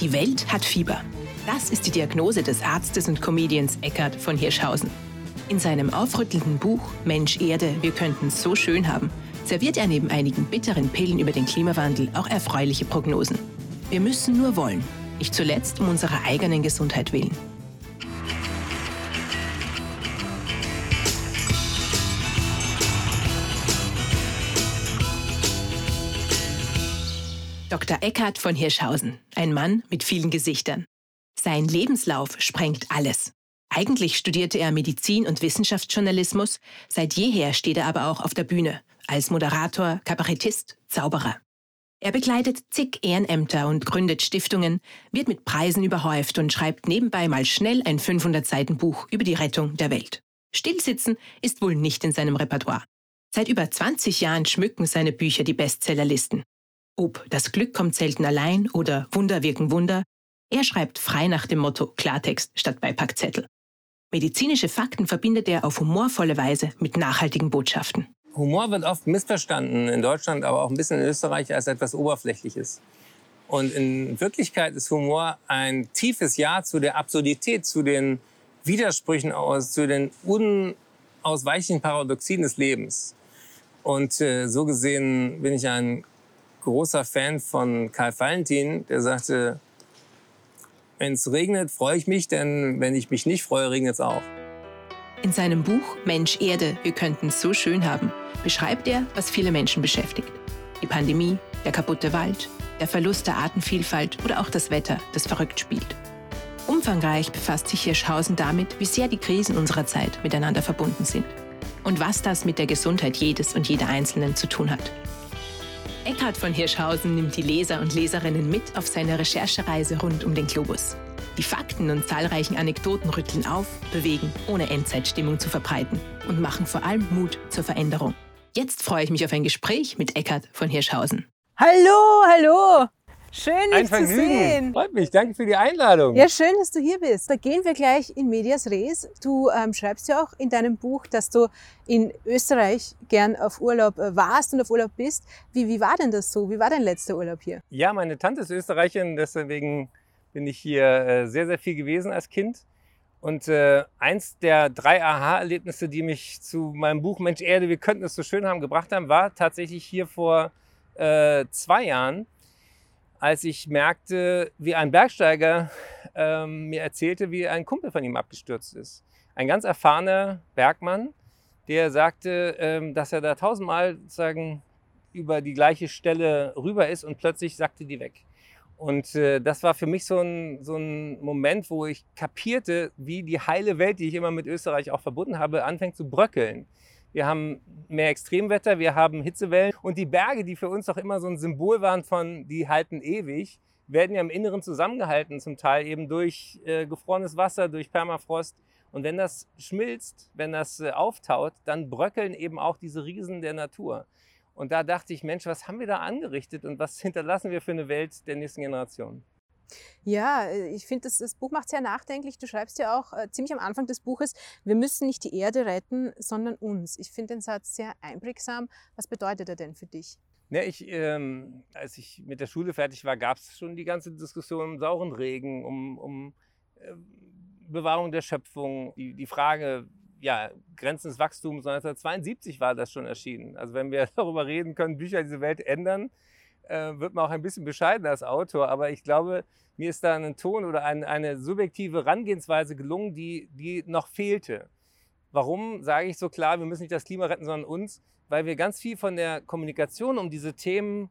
Die Welt hat Fieber. Das ist die Diagnose des Arztes und Comedians Eckhard von Hirschhausen. In seinem aufrüttelnden Buch Mensch Erde, wir könnten es so schön haben, serviert er neben einigen bitteren Pillen über den Klimawandel auch erfreuliche Prognosen. Wir müssen nur wollen, nicht zuletzt um unserer eigenen Gesundheit willen. Dr. Eckhard von Hirschhausen, ein Mann mit vielen Gesichtern. Sein Lebenslauf sprengt alles. Eigentlich studierte er Medizin und Wissenschaftsjournalismus, seit jeher steht er aber auch auf der Bühne, als Moderator, Kabarettist, Zauberer. Er begleitet zig Ehrenämter und gründet Stiftungen, wird mit Preisen überhäuft und schreibt nebenbei mal schnell ein 500-Seiten-Buch über die Rettung der Welt. Stillsitzen ist wohl nicht in seinem Repertoire. Seit über 20 Jahren schmücken seine Bücher die Bestsellerlisten. Ob das Glück kommt selten allein oder Wunder wirken Wunder, er schreibt frei nach dem Motto Klartext statt Beipackzettel. Medizinische Fakten verbindet er auf humorvolle Weise mit nachhaltigen Botschaften. Humor wird oft missverstanden in Deutschland, aber auch ein bisschen in Österreich als etwas Oberflächliches. Und in Wirklichkeit ist Humor ein tiefes Ja zu der Absurdität, zu den Widersprüchen aus, zu den unausweichlichen Paradoxien des Lebens. Und äh, so gesehen bin ich ein großer Fan von Karl Valentin, der sagte, wenn es regnet, freue ich mich, denn wenn ich mich nicht freue, regnet es auch. In seinem Buch Mensch Erde, wir könnten es so schön haben, beschreibt er, was viele Menschen beschäftigt. Die Pandemie, der kaputte Wald, der Verlust der Artenvielfalt oder auch das Wetter, das verrückt spielt. Umfangreich befasst sich Hirschhausen damit, wie sehr die Krisen unserer Zeit miteinander verbunden sind und was das mit der Gesundheit jedes und jeder Einzelnen zu tun hat. Eckhard von Hirschhausen nimmt die Leser und Leserinnen mit auf seine Recherchereise rund um den Globus. Die Fakten und zahlreichen Anekdoten rütteln auf, bewegen, ohne Endzeitstimmung zu verbreiten und machen vor allem Mut zur Veränderung. Jetzt freue ich mich auf ein Gespräch mit Eckhard von Hirschhausen. Hallo, hallo! Schön, dich Ein zu Vergnügen. sehen. Freut mich. Danke für die Einladung. Ja, schön, dass du hier bist. Da gehen wir gleich in Medias Res. Du ähm, schreibst ja auch in deinem Buch, dass du in Österreich gern auf Urlaub äh, warst und auf Urlaub bist. Wie, wie war denn das so? Wie war dein letzter Urlaub hier? Ja, meine Tante ist Österreicherin, deswegen bin ich hier äh, sehr, sehr viel gewesen als Kind. Und äh, eins der drei Aha-Erlebnisse, die mich zu meinem Buch Mensch Erde, wir könnten es so schön haben, gebracht haben, war tatsächlich hier vor äh, zwei Jahren, als ich merkte, wie ein Bergsteiger ähm, mir erzählte, wie ein Kumpel von ihm abgestürzt ist. Ein ganz erfahrener Bergmann, der sagte, ähm, dass er da tausendmal sozusagen über die gleiche Stelle rüber ist und plötzlich sagte die weg. Und äh, das war für mich so ein, so ein Moment, wo ich kapierte, wie die heile Welt, die ich immer mit Österreich auch verbunden habe, anfängt zu bröckeln. Wir haben mehr Extremwetter, wir haben Hitzewellen und die Berge, die für uns doch immer so ein Symbol waren von, die halten ewig, werden ja im Inneren zusammengehalten, zum Teil eben durch äh, gefrorenes Wasser, durch Permafrost. Und wenn das schmilzt, wenn das äh, auftaut, dann bröckeln eben auch diese Riesen der Natur. Und da dachte ich, Mensch, was haben wir da angerichtet und was hinterlassen wir für eine Welt der nächsten Generation? Ja, äh, ich finde, das, das Buch macht sehr nachdenklich. Du schreibst ja auch äh, ziemlich am Anfang des Buches, wir müssen nicht die Erde retten, sondern uns. Ich finde den Satz sehr einprägsam. Was bedeutet er denn für dich? Ne, ich, ähm, als ich mit der Schule fertig war, gab es schon die ganze Diskussion um sauren Regen, um, um äh, Bewahrung der Schöpfung, die, die Frage, ja, Grenzen des Wachstums. 1972 war das schon erschienen. Also wenn wir darüber reden, können Bücher diese Welt ändern, äh, wird man auch ein bisschen bescheiden als Autor. Aber ich glaube, mir ist da ein Ton oder ein, eine subjektive Herangehensweise gelungen, die, die noch fehlte. Warum sage ich so klar, wir müssen nicht das Klima retten, sondern uns? Weil wir ganz viel von der Kommunikation um diese Themen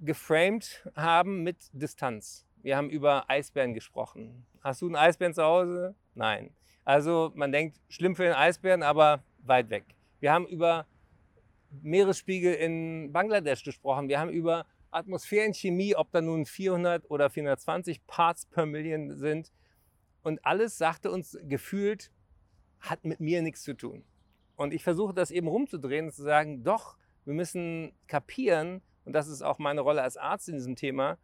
geframed haben mit Distanz. Wir haben über Eisbären gesprochen. Hast du einen Eisbären zu Hause? Nein. Also man denkt, schlimm für den Eisbären, aber weit weg. Wir haben über Meeresspiegel in Bangladesch gesprochen. Wir haben über Atmosphärenchemie, ob da nun 400 oder 420 Parts per Million sind. Und alles sagte uns gefühlt, hat mit mir nichts zu tun. Und ich versuche das eben rumzudrehen und zu sagen, doch, wir müssen kapieren, und das ist auch meine Rolle als Arzt in diesem Thema,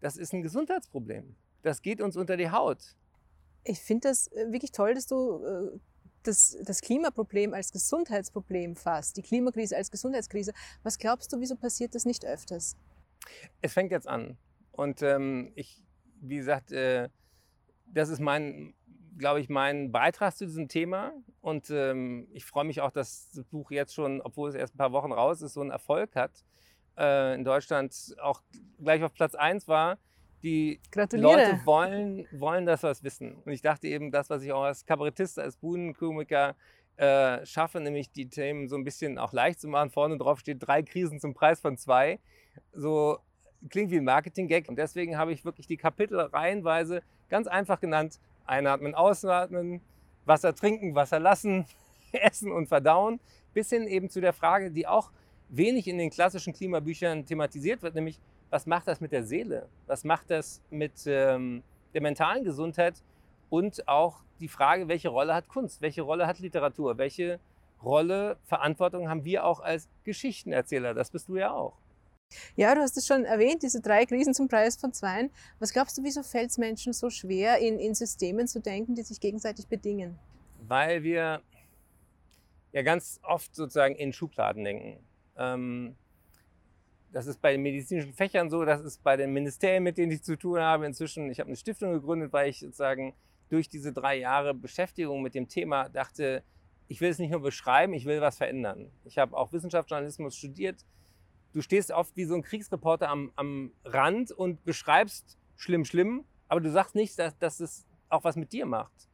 das ist ein Gesundheitsproblem. Das geht uns unter die Haut. Ich finde das äh, wirklich toll, dass du äh, das, das Klimaproblem als Gesundheitsproblem fasst, die Klimakrise als Gesundheitskrise. Was glaubst du, wieso passiert das nicht öfters? Es fängt jetzt an. Und ähm, ich, wie gesagt, äh, das ist mein, glaube ich, mein Beitrag zu diesem Thema. Und ähm, ich freue mich auch, dass das Buch jetzt schon, obwohl es erst ein paar Wochen raus ist, so einen Erfolg hat. Äh, in Deutschland auch gleich auf Platz 1 war. Die Leute wollen, wollen das was wissen. Und ich dachte eben, das, was ich auch als Kabarettist, als Bühnenkomiker äh, schaffe, nämlich die Themen so ein bisschen auch leicht zu machen. Vorne drauf steht drei Krisen zum Preis von zwei. So klingt wie ein Marketing-Gag. Und deswegen habe ich wirklich die Kapitel reihenweise ganz einfach genannt. Einatmen, ausatmen, Wasser trinken, Wasser lassen, essen und verdauen. Bis hin eben zu der Frage, die auch wenig in den klassischen Klimabüchern thematisiert wird, nämlich was macht das mit der Seele? Was macht das mit ähm, der mentalen Gesundheit? Und auch die Frage, welche Rolle hat Kunst? Welche Rolle hat Literatur? Welche Rolle, Verantwortung haben wir auch als Geschichtenerzähler? Das bist du ja auch. Ja, du hast es schon erwähnt, diese drei Krisen zum Preis von zwei. Was glaubst du, wieso fällt es Menschen so schwer, in, in Systemen zu denken, die sich gegenseitig bedingen? Weil wir ja ganz oft sozusagen in Schubladen denken. Ähm, das ist bei den medizinischen Fächern so, das ist bei den Ministerien, mit denen ich zu tun habe. Inzwischen, ich habe eine Stiftung gegründet, weil ich sozusagen durch diese drei Jahre Beschäftigung mit dem Thema dachte, ich will es nicht nur beschreiben, ich will was verändern. Ich habe auch Wissenschaftsjournalismus studiert. Du stehst oft wie so ein Kriegsreporter am, am Rand und beschreibst schlimm, schlimm, aber du sagst nicht, dass, dass es auch was mit dir macht.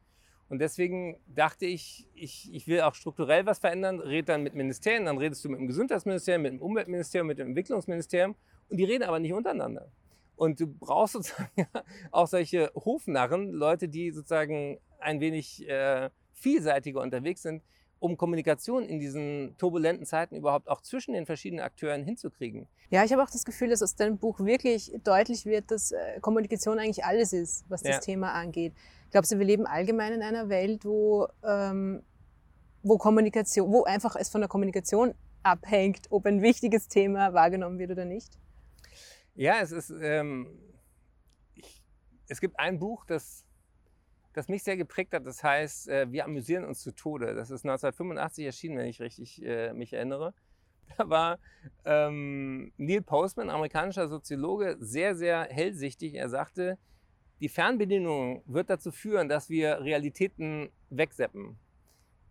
Und deswegen dachte ich, ich, ich will auch strukturell was verändern, rede dann mit Ministerien, dann redest du mit dem Gesundheitsministerium, mit dem Umweltministerium, mit dem Entwicklungsministerium und die reden aber nicht untereinander. Und du brauchst sozusagen auch solche Hofnarren, Leute, die sozusagen ein wenig äh, vielseitiger unterwegs sind, um Kommunikation in diesen turbulenten Zeiten überhaupt auch zwischen den verschiedenen Akteuren hinzukriegen. Ja, ich habe auch das Gefühl, dass aus deinem Buch wirklich deutlich wird, dass äh, Kommunikation eigentlich alles ist, was das ja. Thema angeht. Glaubst du, wir leben allgemein in einer Welt, wo, ähm, wo Kommunikation, wo einfach es von der Kommunikation abhängt, ob ein wichtiges Thema wahrgenommen wird oder nicht? Ja, es ist. Ähm, ich, es gibt ein Buch, das, das mich sehr geprägt hat. Das heißt, äh, wir amüsieren uns zu Tode. Das ist 1985 erschienen, wenn ich richtig äh, mich erinnere. Da war ähm, Neil Postman, amerikanischer Soziologe, sehr, sehr hellsichtig. Er sagte, die Fernbedienung wird dazu führen, dass wir Realitäten wegseppen.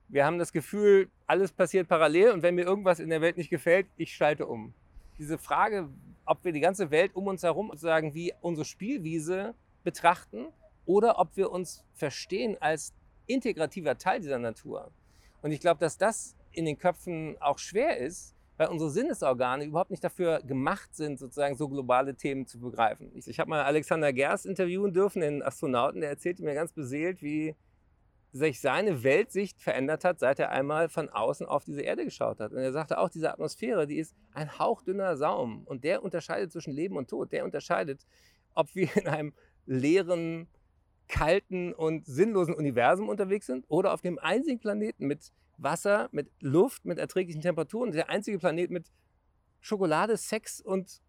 Wir haben das Gefühl, alles passiert parallel und wenn mir irgendwas in der Welt nicht gefällt, ich schalte um. Diese Frage, ob wir die ganze Welt um uns herum sozusagen wie unsere Spielwiese betrachten oder ob wir uns verstehen als integrativer Teil dieser Natur. Und ich glaube, dass das in den Köpfen auch schwer ist, weil unsere Sinnesorgane überhaupt nicht dafür gemacht sind, sozusagen so globale Themen zu begreifen. Ich, ich habe mal Alexander Gerst interviewen dürfen, den Astronauten, der erzählte mir ganz beseelt, wie sich seine Weltsicht verändert hat, seit er einmal von außen auf diese Erde geschaut hat. Und er sagte auch, diese Atmosphäre, die ist ein hauchdünner Saum und der unterscheidet zwischen Leben und Tod. Der unterscheidet, ob wir in einem leeren, kalten und sinnlosen Universum unterwegs sind oder auf dem einzigen Planeten mit Wasser, mit Luft, mit erträglichen Temperaturen. Der einzige Planet mit Schokolade, Sex und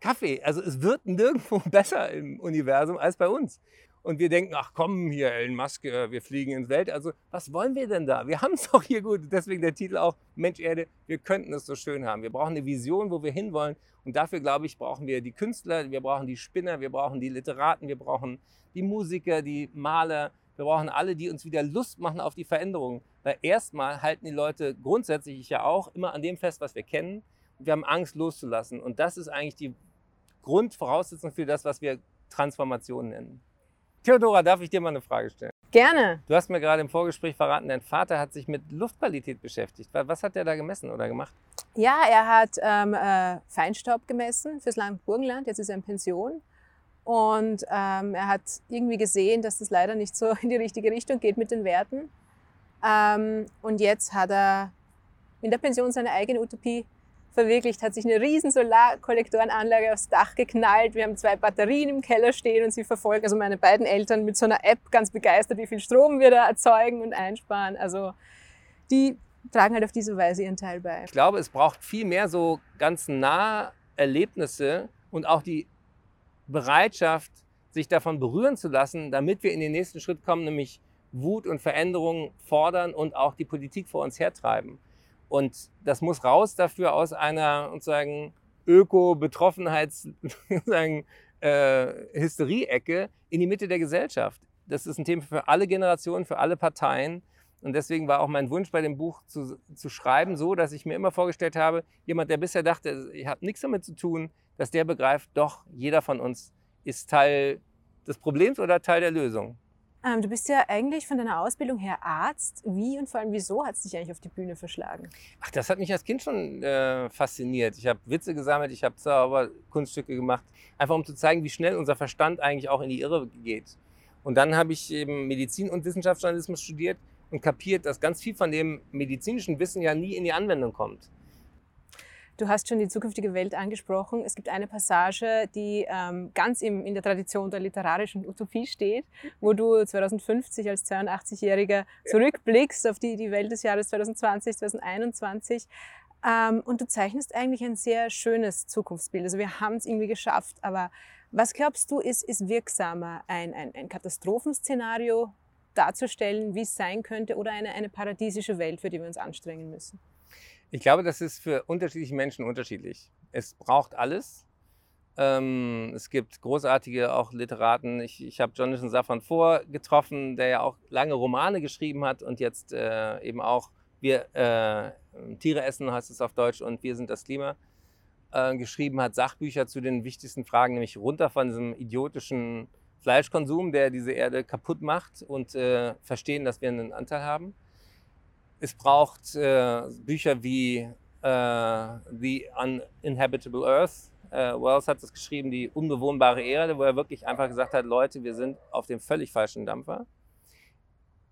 Kaffee. Also es wird nirgendwo besser im Universum als bei uns. Und wir denken, ach komm hier, Elon Musk, äh, wir fliegen ins Welt. Also was wollen wir denn da? Wir haben es doch hier gut. Deswegen der Titel auch, Mensch Erde, wir könnten es so schön haben. Wir brauchen eine Vision, wo wir hinwollen. Und dafür, glaube ich, brauchen wir die Künstler, wir brauchen die Spinner, wir brauchen die Literaten, wir brauchen die Musiker, die Maler, wir brauchen alle, die uns wieder Lust machen auf die Veränderung. Weil erstmal halten die Leute grundsätzlich, ich ja auch, immer an dem fest, was wir kennen. Und wir haben Angst loszulassen. Und das ist eigentlich die Grundvoraussetzung für das, was wir Transformation nennen. Theodora, darf ich dir mal eine Frage stellen? Gerne. Du hast mir gerade im Vorgespräch verraten, dein Vater hat sich mit Luftqualität beschäftigt. Was hat er da gemessen oder gemacht? Ja, er hat ähm, äh, Feinstaub gemessen fürs Land Burgenland. Jetzt ist er in Pension. Und ähm, er hat irgendwie gesehen, dass das leider nicht so in die richtige Richtung geht mit den Werten. Ähm, und jetzt hat er in der Pension seine eigene Utopie verwirklicht, hat sich eine riesen Solarkollektorenanlage aufs Dach geknallt. Wir haben zwei Batterien im Keller stehen und sie verfolgen, also meine beiden Eltern mit so einer App ganz begeistert, wie viel Strom wir da erzeugen und einsparen. Also die tragen halt auf diese Weise ihren Teil bei. Ich glaube, es braucht viel mehr so ganz nah Erlebnisse und auch die Bereitschaft, sich davon berühren zu lassen, damit wir in den nächsten Schritt kommen, nämlich Wut und Veränderung fordern und auch die Politik vor uns hertreiben. Und das muss raus dafür aus einer sozusagen Öko-Betroffenheits- äh, in die Mitte der Gesellschaft. Das ist ein Thema für alle Generationen, für alle Parteien. Und deswegen war auch mein Wunsch bei dem Buch zu, zu schreiben, so dass ich mir immer vorgestellt habe, jemand, der bisher dachte, ich habe nichts damit zu tun, dass der begreift, doch, jeder von uns ist Teil des Problems oder Teil der Lösung. Ähm, du bist ja eigentlich von deiner Ausbildung her Arzt. Wie und vor allem wieso hat es dich eigentlich auf die Bühne verschlagen? Ach, das hat mich als Kind schon äh, fasziniert. Ich habe Witze gesammelt, ich habe Zauberkunststücke gemacht, einfach um zu zeigen, wie schnell unser Verstand eigentlich auch in die Irre geht. Und dann habe ich eben Medizin und Wissenschaftsjournalismus studiert und kapiert, dass ganz viel von dem medizinischen Wissen ja nie in die Anwendung kommt. Du hast schon die zukünftige Welt angesprochen. Es gibt eine Passage, die ähm, ganz im, in der Tradition der literarischen Utopie steht, wo du 2050 als 82-Jähriger zurückblickst auf die, die Welt des Jahres 2020, 2021. Ähm, und du zeichnest eigentlich ein sehr schönes Zukunftsbild. Also wir haben es irgendwie geschafft. Aber was glaubst du, ist, ist wirksamer? Ein, ein, ein Katastrophenszenario darzustellen, wie es sein könnte, oder eine, eine paradiesische Welt, für die wir uns anstrengen müssen? Ich glaube, das ist für unterschiedliche Menschen unterschiedlich. Es braucht alles. Ähm, es gibt großartige auch Literaten. Ich, ich habe Jonathan Safran Foer getroffen, der ja auch lange Romane geschrieben hat und jetzt äh, eben auch wir äh, Tiere essen heißt es auf Deutsch und wir sind das Klima äh, geschrieben hat, Sachbücher zu den wichtigsten Fragen, nämlich runter von diesem idiotischen Fleischkonsum, der diese Erde kaputt macht und äh, verstehen, dass wir einen Anteil haben. Es braucht äh, Bücher wie äh, The Uninhabitable Earth. Äh, Wells hat es geschrieben, die unbewohnbare Erde, wo er wirklich einfach gesagt hat, Leute, wir sind auf dem völlig falschen Dampfer.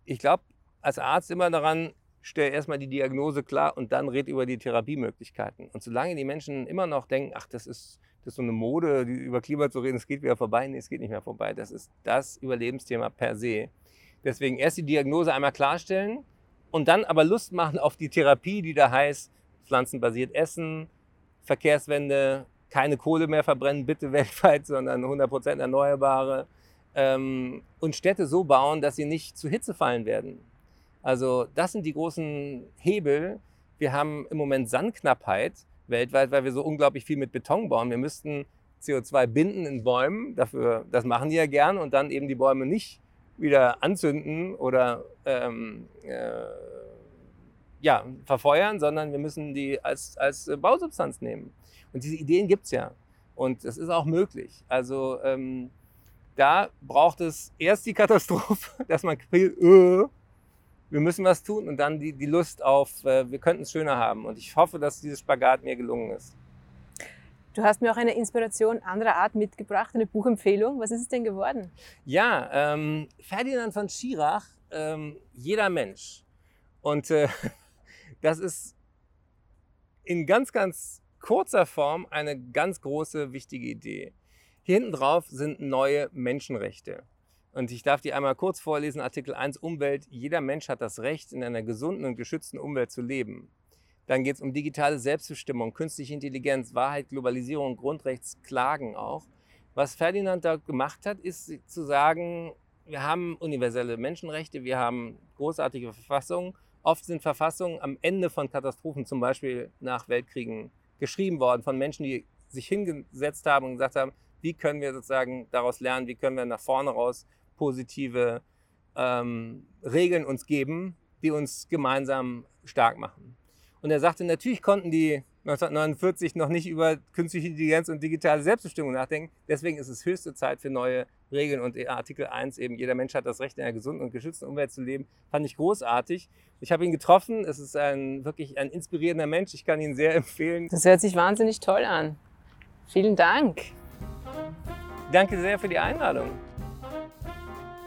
Ich glaube als Arzt immer daran, stell erstmal die Diagnose klar und dann red über die Therapiemöglichkeiten. Und solange die Menschen immer noch denken, ach, das ist, das ist so eine Mode, über Klima zu reden, es geht wieder vorbei. Nee, es geht nicht mehr vorbei. Das ist das Überlebensthema per se. Deswegen erst die Diagnose einmal klarstellen, und dann aber Lust machen auf die Therapie, die da heißt, pflanzenbasiert essen, Verkehrswende, keine Kohle mehr verbrennen, bitte weltweit, sondern 100% erneuerbare ähm, und Städte so bauen, dass sie nicht zu Hitze fallen werden. Also das sind die großen Hebel. Wir haben im Moment Sandknappheit weltweit, weil wir so unglaublich viel mit Beton bauen. Wir müssten CO2 binden in Bäumen, dafür, das machen die ja gern und dann eben die Bäume nicht wieder anzünden oder ähm, äh, ja, verfeuern, sondern wir müssen die als, als Bausubstanz nehmen. Und diese Ideen gibt es ja. Und das ist auch möglich. Also ähm, da braucht es erst die Katastrophe, dass man will, äh, wir müssen was tun und dann die, die Lust auf, äh, wir könnten es schöner haben. Und ich hoffe, dass dieses Spagat mir gelungen ist. Du hast mir auch eine Inspiration anderer Art mitgebracht, eine Buchempfehlung. Was ist es denn geworden? Ja, ähm, Ferdinand von Schirach, ähm, Jeder Mensch. Und äh, das ist in ganz, ganz kurzer Form eine ganz große, wichtige Idee. Hier hinten drauf sind neue Menschenrechte. Und ich darf die einmal kurz vorlesen. Artikel 1 Umwelt. Jeder Mensch hat das Recht, in einer gesunden und geschützten Umwelt zu leben. Dann geht es um digitale Selbstbestimmung, künstliche Intelligenz, Wahrheit, Globalisierung, Grundrechtsklagen auch. Was Ferdinand da gemacht hat, ist zu sagen, wir haben universelle Menschenrechte, wir haben großartige Verfassungen. Oft sind Verfassungen am Ende von Katastrophen, zum Beispiel nach Weltkriegen, geschrieben worden von Menschen, die sich hingesetzt haben und gesagt haben, wie können wir sozusagen daraus lernen, wie können wir nach vorne raus positive ähm, Regeln uns geben, die uns gemeinsam stark machen. Und er sagte, natürlich konnten die 1949 noch nicht über künstliche Intelligenz und digitale Selbstbestimmung nachdenken. Deswegen ist es höchste Zeit für neue Regeln. Und Artikel 1 eben, jeder Mensch hat das Recht, in einer gesunden und geschützten Umwelt zu leben, fand ich großartig. Ich habe ihn getroffen. Es ist ein wirklich ein inspirierender Mensch. Ich kann ihn sehr empfehlen. Das hört sich wahnsinnig toll an. Vielen Dank. Danke sehr für die Einladung.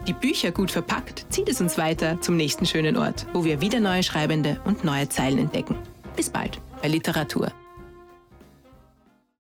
Die Bücher gut verpackt zieht es uns weiter zum nächsten schönen Ort, wo wir wieder neue Schreibende und neue Zeilen entdecken. Bis bald bei Literatur.